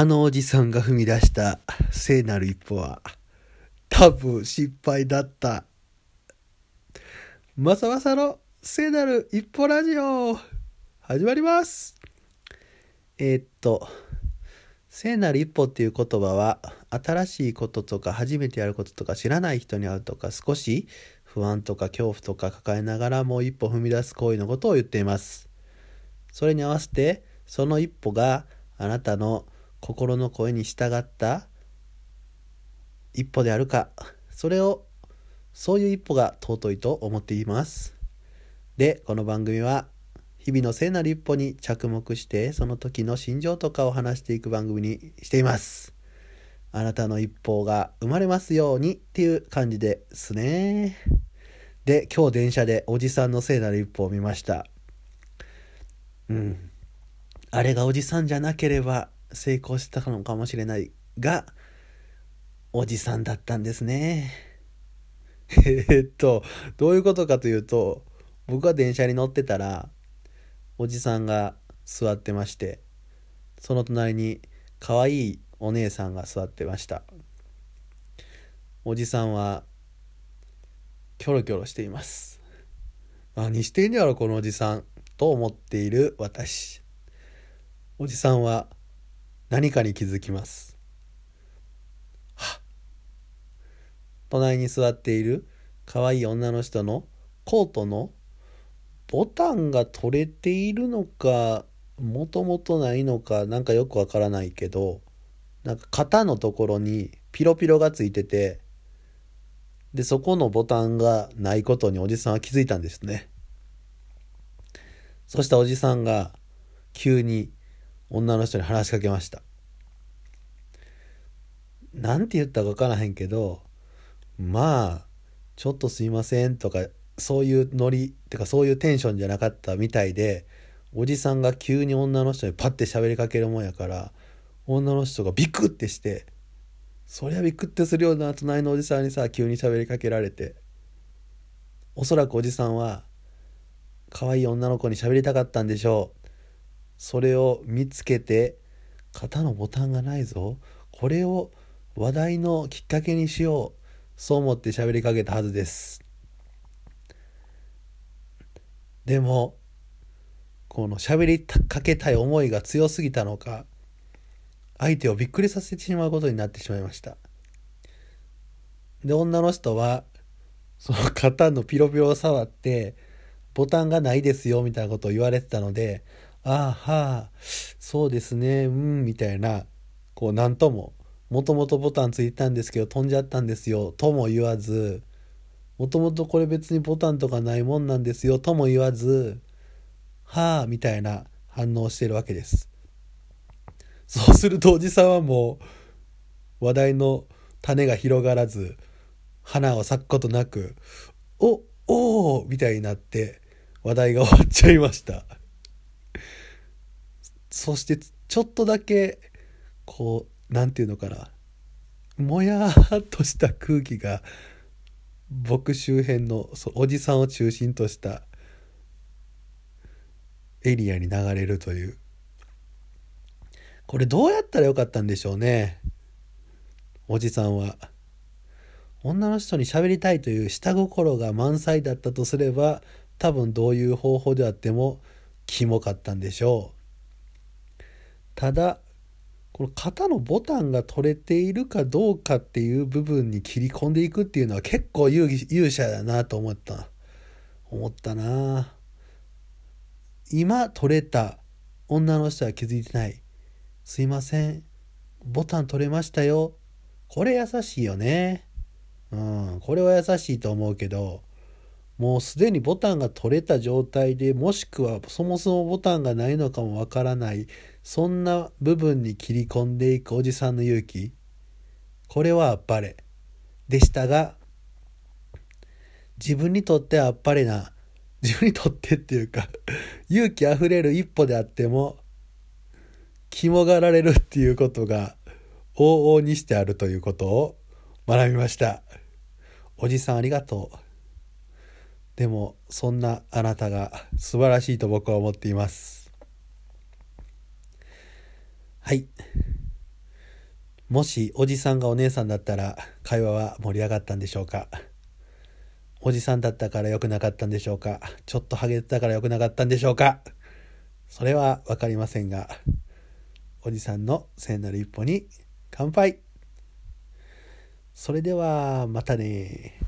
あのおじさんが踏み出した聖なる一歩は多分失敗だった。まさまさの聖なる一歩ラジオ始まりますえーっと聖なる一歩っていう言葉は新しいこととか初めてやることとか知らない人に会うとか少し不安とか恐怖とか抱えながらもう一歩踏み出す行為のことを言っています。それに合わせてその一歩があなたの心の声に従った一歩であるか。それをそういう一歩が尊いと思っています。でこの番組は日々の聖なる一歩に着目してその時の心情とかを話していく番組にしています。あなたの一歩が生まれますようにっていう感じですね。で今日電車でおじさんの聖なる一歩を見ました。うん。あれがおじさんじゃなければ成功したのかもしれないがおじさんだったんですね。えっとどういうことかというと僕は電車に乗ってたらおじさんが座ってましてその隣に可愛いお姉さんが座ってました。おじさんはキョロキョロしています。何してんねやろこのおじさんと思っている私。おじさんは何かに気づきます。はっ隣に座っている可愛い女の人のコートのボタンが取れているのかもともとないのかなんかよくわからないけどなんか肩のところにピロピロがついててでそこのボタンがないことにおじさんは気づいたんですねそしたおじさんが急に女の人に話しかけました。なんて言ったか分からへんけど、まあ、ちょっとすいませんとか、そういうノリ、ってかそういうテンションじゃなかったみたいで、おじさんが急に女の人にパッて喋りかけるもんやから、女の人がビクってして、そりゃビクってするような隣のおじさんにさ、急に喋りかけられて、おそらくおじさんは、可愛い女の子に喋りたかったんでしょう。それを見つけて肩のボタンがないぞ。これを話題のきっかけにしよう。そう思って喋りかけたはずです。でもこの喋りかけたい思いが強すぎたのか相手をびっくりさせてしまうことになってしまいました。で女の人はその肩のピロピロを触ってボタンがないですよみたいなことを言われてたのでああ、はあ、そうですね、うん、みたいな、こう、なんとも、もともとボタンついたんですけど、飛んじゃったんですよ、とも言わず、もともとこれ別にボタンとかないもんなんですよ、とも言わず、はあ、みたいな反応してるわけです。そうすると、おじさんはもう、話題の種が広がらず、花を咲くことなく、お、おおみたいになって、話題が終わっちゃいました。そしてちょっとだけこうなんていうのかな。もやーっとした空気が僕周辺のそおじさんを中心としたエリアに流れるという。これどうやったらよかったんでしょうね。おじさんは。女の人に喋りたいという下心が満載だったとすれば多分どういう方法であってもキモかったんでしょう。ただこの肩のボタンが取れているかどうかっていう部分に切り込んでいくっていうのは結構勇勇者だなと思った。思ったな。今取れた女の人は気づいてない。すいません。ボタン取れましたよ。これ優しいよね。うん。これは優しいと思うけど。もうすでにボタンが取れた状態でもしくはそもそもボタンがないのかもわからないそんな部分に切り込んでいくおじさんの勇気。これはあっぱれ。でしたが自分にとってあっぱれな自分にとってっていうか勇気あふれる一歩であっても肝がられるっていうことが往々にしてあるということを学びました。おじさんありがとう。でもそんなあなたが素晴らしいと僕は思っています。はい。もしおじさんがお姉さんだったら会話は盛り上がったんでしょうか？おじさんだったから良くなかったんでしょうか？ちょっとハゲてたから良くなかったんでしょうか？それは分かりませんがおじさんの聖なる一歩に乾杯。それではまたね。